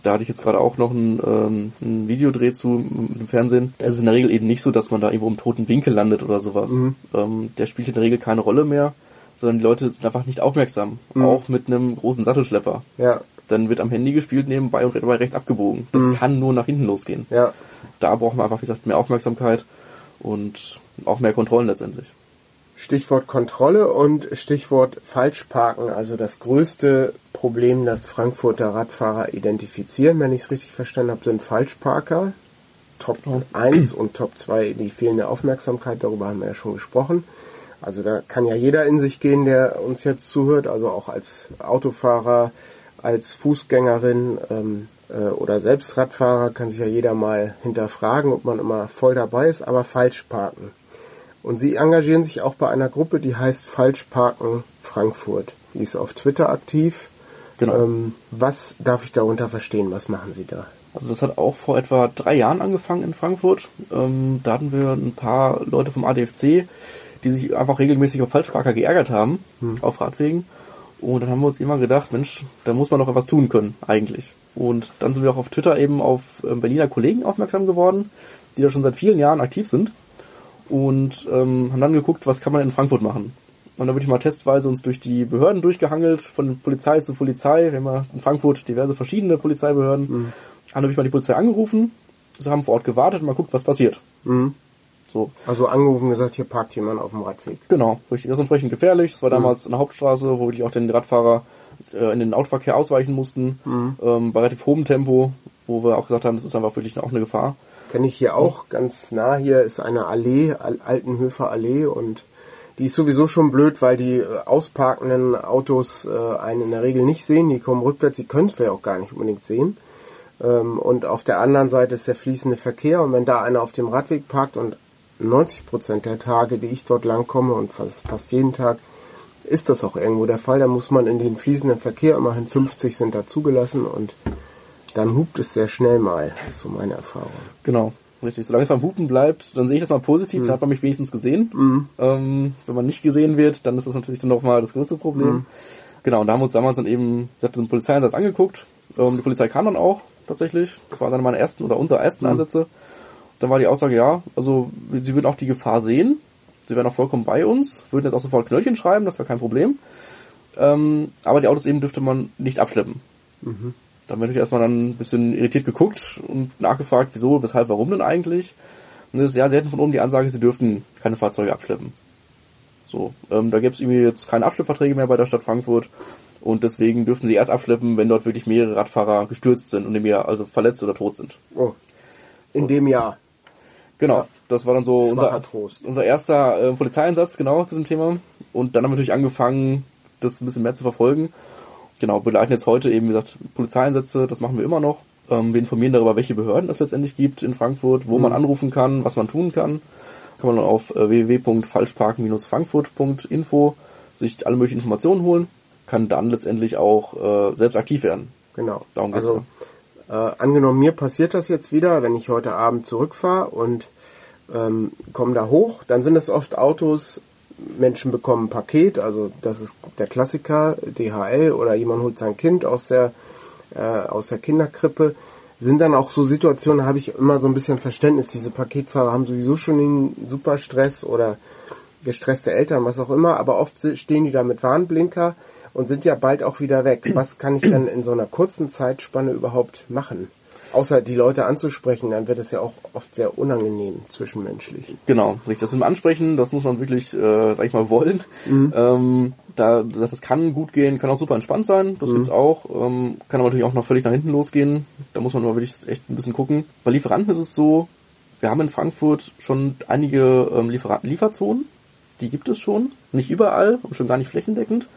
Da hatte ich jetzt gerade auch noch ein, ähm, ein Videodreh zu mit dem Fernsehen. Es ist in der Regel eben nicht so, dass man da irgendwo im toten Winkel landet oder sowas. Mhm. Ähm, der spielt in der Regel keine Rolle mehr, sondern die Leute sind einfach nicht aufmerksam. Mhm. Auch mit einem großen Sattelschlepper. Ja. Dann wird am Handy gespielt nebenbei und dabei rechts abgebogen. Das mhm. kann nur nach hinten losgehen. Ja. Da braucht man einfach, wie gesagt, mehr Aufmerksamkeit und auch mehr Kontrollen letztendlich. Stichwort Kontrolle und Stichwort Falschparken. Also das größte Problem, das Frankfurter Radfahrer identifizieren, wenn ich es richtig verstanden habe, sind Falschparker. Top 1 und Top 2 die fehlende Aufmerksamkeit, darüber haben wir ja schon gesprochen. Also da kann ja jeder in sich gehen, der uns jetzt zuhört, also auch als Autofahrer, als Fußgängerin ähm, äh, oder selbst Radfahrer kann sich ja jeder mal hinterfragen, ob man immer voll dabei ist, aber falsch parken. Und sie engagieren sich auch bei einer Gruppe, die heißt Falsch parken Frankfurt. Die ist auf Twitter aktiv. Genau. Ähm, was darf ich darunter verstehen? Was machen Sie da? Also das hat auch vor etwa drei Jahren angefangen in Frankfurt. Ähm, da hatten wir ein paar Leute vom ADFC, die sich einfach regelmäßig auf Falschparker geärgert haben, hm. auf Radwegen. Und dann haben wir uns immer gedacht, Mensch, da muss man doch etwas tun können, eigentlich. Und dann sind wir auch auf Twitter eben auf ähm, Berliner Kollegen aufmerksam geworden, die da schon seit vielen Jahren aktiv sind. Und ähm, haben dann geguckt, was kann man in Frankfurt machen. Und dann würde ich mal testweise uns durch die Behörden durchgehangelt, von Polizei zu Polizei. Wir haben ja in Frankfurt diverse verschiedene Polizeibehörden. Mhm. Dann habe ich mal die Polizei angerufen. Sie haben vor Ort gewartet und mal guckt, was passiert. Mhm. So. Also angerufen und gesagt, hier parkt jemand auf dem Radweg. Genau, richtig. Das ist entsprechend gefährlich. Das war mhm. damals eine Hauptstraße, wo wirklich auch den Radfahrer äh, in den Autoverkehr ausweichen mussten, mhm. ähm, bei relativ hohem Tempo, wo wir auch gesagt haben, das ist einfach wirklich auch eine Gefahr. Kenne ich hier auch ganz nah. Hier ist eine Allee, Altenhöfer Allee und die ist sowieso schon blöd, weil die äh, ausparkenden Autos äh, einen in der Regel nicht sehen. Die kommen rückwärts, die können es vielleicht auch gar nicht unbedingt sehen. Ähm, und auf der anderen Seite ist der fließende Verkehr und wenn da einer auf dem Radweg parkt und 90 Prozent der Tage, die ich dort lang komme und fast, fast jeden Tag, ist das auch irgendwo der Fall. Da muss man in den fließenden Verkehr, immerhin 50 sind da zugelassen und dann hupt es sehr schnell mal. Das ist so meine Erfahrung. Genau, richtig. Solange es beim Hupen bleibt, dann sehe ich das mal positiv, mhm. dann hat man mich wenigstens gesehen. Mhm. Ähm, wenn man nicht gesehen wird, dann ist das natürlich dann nochmal das größte Problem. Mhm. Genau, und da haben wir uns damals dann eben, ich hatte so einen Polizeieinsatz angeguckt. Ähm, die Polizei kam dann auch tatsächlich. Das waren dann meine ersten oder unsere ersten mhm. Einsätze. Dann war die Aussage, ja, also sie würden auch die Gefahr sehen. Sie wären auch vollkommen bei uns, würden jetzt auch sofort Knöllchen schreiben, das wäre kein Problem. Ähm, aber die Autos eben dürfte man nicht abschleppen. Mhm. Da wir natürlich erstmal dann ein bisschen irritiert geguckt und nachgefragt, wieso, weshalb, warum denn eigentlich. Und das ist ja, sie hätten von oben die Ansage, sie dürften keine Fahrzeuge abschleppen. So, ähm, da gäbe es irgendwie jetzt keine Abschleppverträge mehr bei der Stadt Frankfurt und deswegen dürften sie erst abschleppen, wenn dort wirklich mehrere Radfahrer gestürzt sind und im Jahr also verletzt oder tot sind. Oh. In so. dem Jahr. Genau, ja. das war dann so unser, unser erster äh, Polizeieinsatz, genau, zu dem Thema. Und dann haben wir natürlich angefangen, das ein bisschen mehr zu verfolgen. Genau, begleiten jetzt heute eben, wie gesagt, Polizeieinsätze, das machen wir immer noch. Ähm, wir informieren darüber, welche Behörden es letztendlich gibt in Frankfurt, wo mhm. man anrufen kann, was man tun kann. Kann man dann auf äh, www.falschparken-frankfurt.info sich alle möglichen Informationen holen, kann dann letztendlich auch äh, selbst aktiv werden. Genau. Darum geht's also, äh, angenommen, mir passiert das jetzt wieder, wenn ich heute Abend zurückfahre und ähm, komme da hoch, dann sind es oft Autos, Menschen bekommen ein Paket, also das ist der Klassiker, DHL oder jemand holt sein Kind aus der, äh, aus der Kinderkrippe. Sind dann auch so Situationen, habe ich immer so ein bisschen Verständnis. Diese Paketfahrer haben sowieso schon den super Stress oder gestresste Eltern, was auch immer, aber oft stehen die da mit Warnblinker und sind ja bald auch wieder weg. Was kann ich denn in so einer kurzen Zeitspanne überhaupt machen? Außer die Leute anzusprechen, dann wird es ja auch oft sehr unangenehm zwischenmenschlich. Genau, richtig. Das mit dem Ansprechen, das muss man wirklich, äh, sag ich mal, wollen. Mhm. Ähm, da, das kann gut gehen, kann auch super entspannt sein, das gibt's auch. Ähm, kann aber natürlich auch noch völlig nach hinten losgehen. Da muss man aber wirklich echt ein bisschen gucken. Bei Lieferanten ist es so, wir haben in Frankfurt schon einige ähm, Liefer Lieferzonen. Die gibt es schon. Nicht überall und schon gar nicht flächendeckend,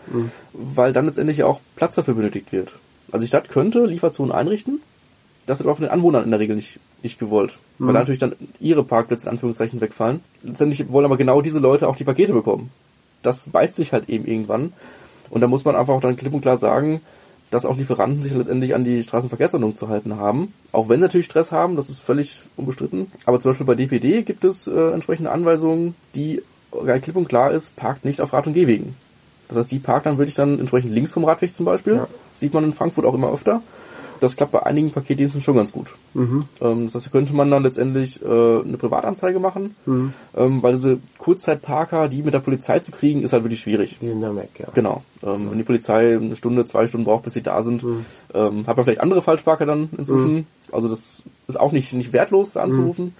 weil dann letztendlich ja auch Platz dafür benötigt wird. Also die Stadt könnte Lieferzonen einrichten, das wird aber von den Anwohnern in der Regel nicht, nicht gewollt. Weil da natürlich dann ihre Parkplätze in Anführungszeichen wegfallen. Letztendlich wollen aber genau diese Leute auch die Pakete bekommen. Das beißt sich halt eben irgendwann. Und da muss man einfach auch dann klipp und klar sagen, dass auch Lieferanten sich letztendlich an die Straßenverkehrsordnung zu halten haben. Auch wenn sie natürlich Stress haben, das ist völlig unbestritten. Aber zum Beispiel bei DPD gibt es äh, entsprechende Anweisungen, die klipp und klar ist, parkt nicht auf Rad- und Gehwegen. Das heißt, die parkt dann wirklich dann entsprechend links vom Radweg zum Beispiel. Ja. Sieht man in Frankfurt auch immer öfter. Das klappt bei einigen Paketdiensten schon ganz gut. Ähm, das heißt, da könnte man dann letztendlich äh, eine Privatanzeige machen, ähm, weil diese Kurzzeitparker, die mit der Polizei zu kriegen, ist halt wirklich schwierig. Die sind dann weg, ja. Genau. Ähm, Wenn die Polizei eine Stunde, zwei Stunden braucht, bis sie da sind, ähm, hat man vielleicht andere Falschparker dann inzwischen. Also das ist auch nicht, nicht wertlos da anzurufen.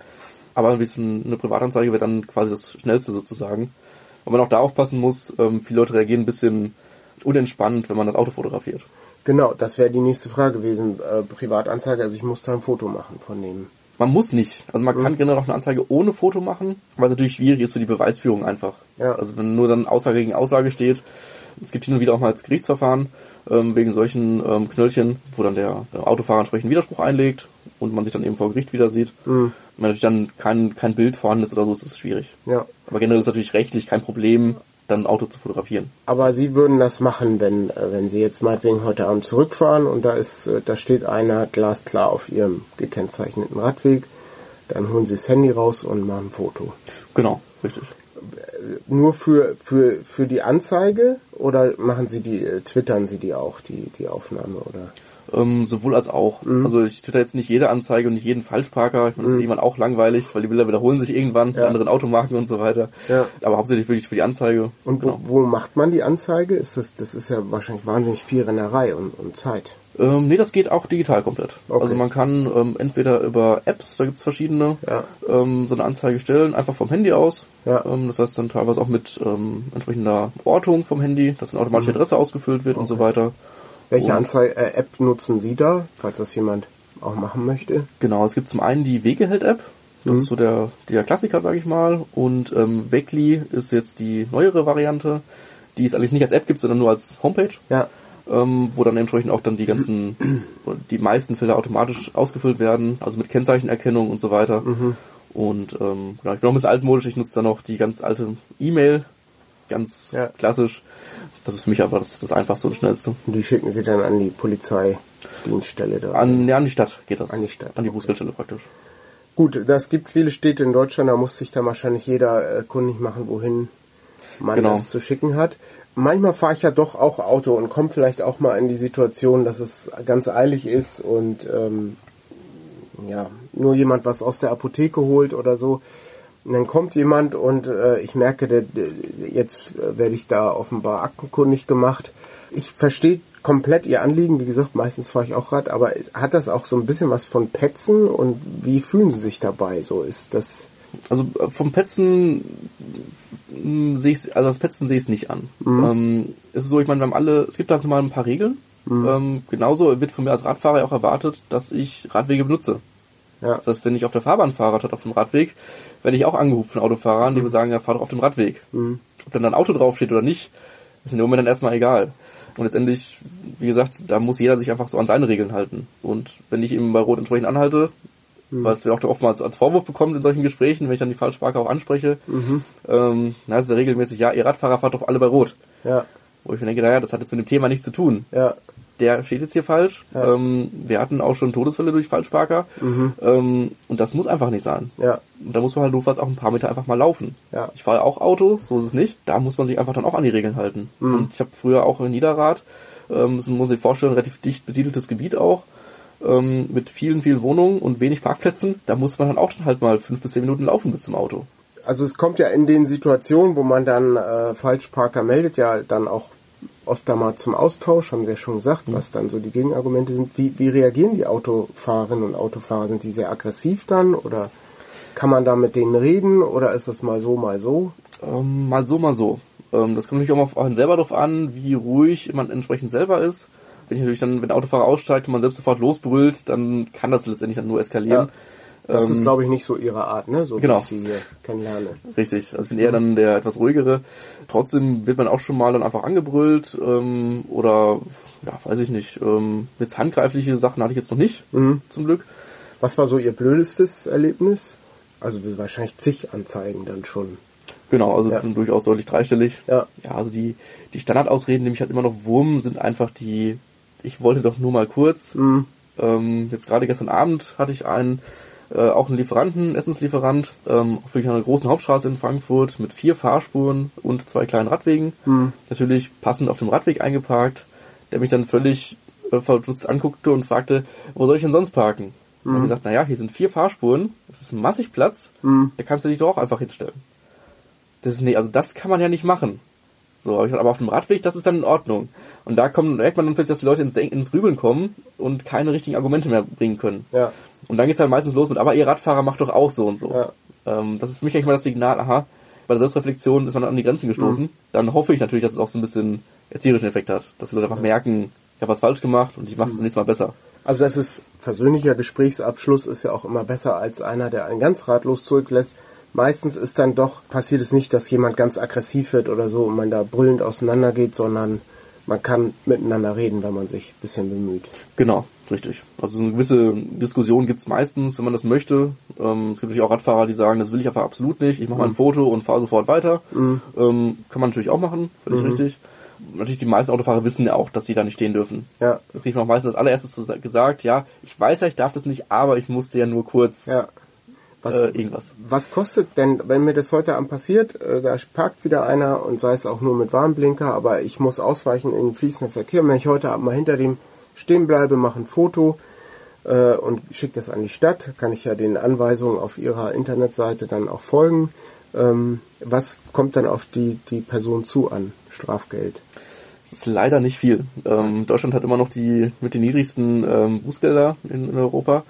Aber ein bisschen eine Privatanzeige wäre dann quasi das Schnellste sozusagen. Und man auch da aufpassen muss, ähm, viele Leute reagieren ein bisschen unentspannt, wenn man das Auto fotografiert. Genau, das wäre die nächste Frage gewesen. Äh, Privatanzeige, also ich muss da ein Foto machen von dem. Man muss nicht. Also man kann generell auch eine Anzeige ohne Foto machen, weil es natürlich schwierig ist für die Beweisführung einfach. Ja. Also wenn nur dann Aussage gegen Aussage steht, es gibt hin und wieder auch mal als Gerichtsverfahren ähm, wegen solchen ähm, Knöllchen, wo dann der Autofahrer entsprechend Widerspruch einlegt und man sich dann eben vor Gericht wieder sieht. Wenn natürlich dann kein, kein Bild vorhanden ist oder so, ist es schwierig. Ja. Aber generell ist natürlich rechtlich kein Problem, dann ein Auto zu fotografieren. Aber Sie würden das machen, wenn, äh, wenn Sie jetzt meinetwegen heute Abend zurückfahren und da ist, äh, da steht einer glasklar auf Ihrem gekennzeichneten Radweg, dann holen Sie das Handy raus und machen ein Foto. Genau, richtig. Nur für, für, für die Anzeige oder machen Sie die, äh, twittern Sie die auch, die, die Aufnahme oder? Ähm, sowohl als auch. Also ich twitter jetzt nicht jede Anzeige und nicht jeden Falschparker. Ich meine, das ist irgendwann auch langweilig, weil die Bilder wiederholen sich irgendwann bei Ja. anderen Automarken und so weiter. Ja. Aber hauptsächlich wirklich für die Anzeige. Und wo, genau. wo macht man die Anzeige? Ist das, das ist ja wahrscheinlich wahnsinnig viel Rennerei und, und Zeit. Ähm, nee, das geht auch digital komplett. Okay. Also man kann ähm, entweder über Apps, da gibt's verschiedene, Ja. ähm, so eine Anzeige stellen, einfach vom Handy aus. Ja. Ähm, das heißt dann teilweise auch mit ähm, entsprechender Ortung vom Handy, dass dann automatisch die Adresse ausgefüllt wird und so weiter. Welche Anzeige, äh, App nutzen Sie da, falls das jemand auch machen möchte? Genau, es gibt zum einen die Wegeheld-App. Das ist so der, der Klassiker, sage ich mal. Und ähm, Wegli ist jetzt die neuere Variante, die es allerdings nicht als App gibt, sondern nur als Homepage. Ja. ähm, wo dann entsprechend auch dann die ganzen, die meisten Felder automatisch ausgefüllt werden, also mit Kennzeichenerkennung und so weiter. Und ähm, genau, ich bin noch ein bisschen altmodisch, ich nutze dann noch die ganz alte E-Mail, ganz Ja. klassisch. Das ist für mich einfach das, das einfachste und schnellste. Und die schicken Sie dann an die Polizeidienststelle da. An, ja, an die Stadt geht das. An die Stadt, An die okay. Bußgeldstelle praktisch. Gut, das gibt viele Städte in Deutschland, da muss sich dann wahrscheinlich jeder äh, kundig machen, wohin man Genau. das zu schicken hat. Manchmal fahre ich ja doch auch Auto und komme vielleicht auch mal in die Situation, dass es ganz eilig ist und ähm, ja, nur jemand was aus der Apotheke holt oder so. Und dann kommt jemand und äh, ich merke, der, der, jetzt äh, werde ich da offenbar aktenkundig gemacht. Ich verstehe komplett Ihr Anliegen. Wie gesagt, meistens fahre ich auch Rad, aber hat das auch so ein bisschen was von Petzen und wie fühlen Sie sich dabei? So ist das. Also äh, vom Petzen mh, sehe ich also das Petzen sehe ich es nicht an. Ähm, es ist so, ich meine, wir haben alle, es gibt halt mal ein paar Regeln. Ähm, genauso wird von mir als Radfahrer ja auch erwartet, dass ich Radwege benutze. Ja, Das heißt, wenn ich auf der Fahrbahn fahre, statt auf dem Radweg, werde ich auch angehupt von Autofahrern, die mir sagen, ja, fahr doch auf dem Radweg. Ob dann da ein Auto draufsteht oder nicht, ist in dem Moment dann erstmal egal. Und letztendlich, wie gesagt, da muss jeder sich einfach so an seine Regeln halten. Und wenn ich eben bei Rot entsprechend anhalte, was wir auch oftmals als Vorwurf bekommen in solchen Gesprächen, wenn ich dann die Falschsprache auch anspreche, ähm, na, ist ja regelmäßig, ja, ihr Radfahrer fahrt doch alle bei Rot. ja, Wo ich mir denke, naja, das hat jetzt mit dem Thema nichts zu tun ja, der steht jetzt hier falsch. Ja. Ähm, wir hatten auch schon Todesfälle durch Falschparker. Ähm, und das muss einfach nicht sein. ja, Und da muss man halt notfalls auch ein paar Meter einfach mal laufen. Ja. Ich fahre auch Auto, so ist es nicht. Da muss man sich einfach dann auch an die Regeln halten. Und ich habe früher auch in Niederrad, ähm, das muss sich vorstellen, relativ dicht besiedeltes Gebiet auch, ähm, mit vielen, vielen Wohnungen und wenig Parkplätzen. Da muss man dann auch dann halt mal fünf bis zehn Minuten laufen bis zum Auto. Also es kommt ja in den Situationen, wo man dann äh, Falschparker meldet, ja dann auch oft da mal zum Austausch, haben Sie ja schon gesagt, was dann so die Gegenargumente sind. Wie, wie reagieren die Autofahrerinnen und Autofahrer? Sind die sehr aggressiv dann oder kann man da mit denen reden oder ist das mal so, mal so? Ähm, mal so, mal so. Ähm, das kommt natürlich auch mal auf einen selber drauf an, wie ruhig man entsprechend selber ist. Wenn ich natürlich dann, wenn der Autofahrer aussteigt und man selbst sofort losbrüllt, dann kann das letztendlich dann nur eskalieren. Ja. Das Ähm, ist, glaube ich, nicht so Ihre Art, ne? So genau. wie ich Sie hier kennenlerne. Richtig, also ich bin eher dann der etwas ruhigere. Trotzdem wird man auch schon mal dann einfach angebrüllt ähm, oder, ja, weiß ich nicht. Ähm, jetzt handgreifliche Sachen hatte ich jetzt noch nicht, zum Glück. Was war so Ihr blödestes Erlebnis? Also wahrscheinlich zig Anzeigen dann schon. Genau, also Ja. durchaus deutlich dreistellig. Ja. Ja, also die, die Standardausreden, die mich halt immer noch wurmen, sind einfach die, ich wollte doch nur mal kurz. Ähm, jetzt gerade gestern Abend hatte ich einen, äh, auch einen Lieferanten, Essenslieferant, ähm, auf wirklich einer großen Hauptstraße in Frankfurt mit vier Fahrspuren und zwei kleinen Radwegen. Natürlich passend auf dem Radweg eingeparkt, der mich dann völlig äh, verdutzt anguckte und fragte, wo soll ich denn sonst parken? Und ich habe gesagt, naja, hier sind vier Fahrspuren, es ist massig Platz, da kannst du dich doch auch einfach hinstellen. Das ist, nee, also das kann man ja nicht machen. So, aber auf dem Radweg, das ist dann in Ordnung. Und da kommen, merkt man dann plötzlich, dass die Leute ins, Denken, ins Grübeln kommen und keine richtigen Argumente mehr bringen können. Ja. Und dann geht's halt meistens los mit, aber ihr Radfahrer macht doch auch so und so. Ja. Ähm, das ist für mich eigentlich mal das Signal, aha, bei der Selbstreflexion ist man an die Grenzen gestoßen. Dann hoffe ich natürlich, dass es auch so ein bisschen erzieherischen Effekt hat. Dass die Leute einfach merken, ich habe was falsch gemacht und ich mache es das nächste Mal besser. Also das ist persönlicher Gesprächsabschluss ist ja auch immer besser als einer, der einen ganz ratlos zurücklässt. Meistens ist dann doch passiert es nicht, dass jemand ganz aggressiv wird oder so und man da brüllend auseinandergeht, sondern man kann miteinander reden, wenn man sich ein bisschen bemüht. Genau, richtig. Also eine gewisse Diskussion gibt's meistens, wenn man das möchte. Ähm, es gibt natürlich auch Radfahrer, die sagen, das will ich einfach absolut nicht. Ich mache mal ein Foto und fahre sofort weiter. Ähm, kann man natürlich auch machen, völlig richtig. Natürlich, die meisten Autofahrer wissen ja auch, dass sie da nicht stehen dürfen. Ja. Das kriege ich auch meistens als allererstes gesagt, ja, ich weiß ja, ich darf das nicht, aber ich musste ja nur kurz Ja. Was, äh, irgendwas. was kostet denn, wenn mir das heute Abend passiert, äh, da parkt wieder einer und sei es auch nur mit Warnblinker, aber ich muss ausweichen in den fließenden Verkehr. Und wenn ich heute Abend mal hinter dem stehen bleibe, mache ein Foto äh, und schicke das an die Stadt, kann ich ja den Anweisungen auf ihrer Internetseite dann auch folgen. Ähm, was kommt dann auf die, die Person zu an Strafgeld? Das ist leider nicht viel. Ähm, Deutschland hat immer noch die mit den niedrigsten ähm, Bußgelder in, in Europa.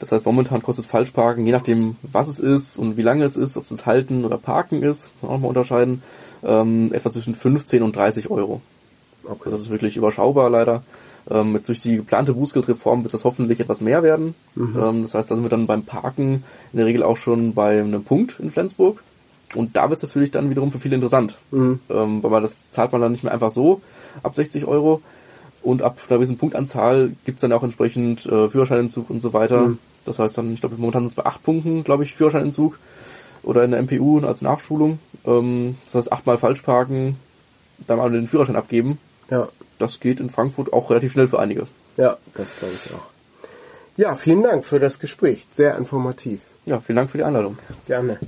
Das heißt, momentan kostet Falschparken, je nachdem, was es ist und wie lange es ist, ob es jetzt Halten oder Parken ist, kann man auch mal unterscheiden, ähm, etwa zwischen 15 und 30 Euro. Okay. Das ist wirklich überschaubar leider. Ähm, jetzt durch die geplante Bußgeldreform wird das hoffentlich etwas mehr werden. Ähm, das heißt, da sind wir dann beim Parken in der Regel auch schon bei einem Punkt in Flensburg. Und da wird es natürlich dann wiederum für viele interessant. Ähm, weil man das zahlt man dann nicht mehr einfach so ab 60 Euro. Und ab einer gewissen Punktanzahl gibt's dann auch entsprechend äh, Führerscheinentzug und so weiter. Das heißt dann, ich glaube, momentan sind es bei acht Punkten, glaube ich, Führerscheinentzug. Oder in der MPU als Nachschulung. Ähm, das heißt, achtmal falsch parken, dann mal den Führerschein abgeben. Ja, Das geht in Frankfurt auch relativ schnell für einige. ja, das glaube ich auch. Ja, vielen Dank für das Gespräch. Sehr informativ. Ja, vielen Dank für die Einladung. Gerne.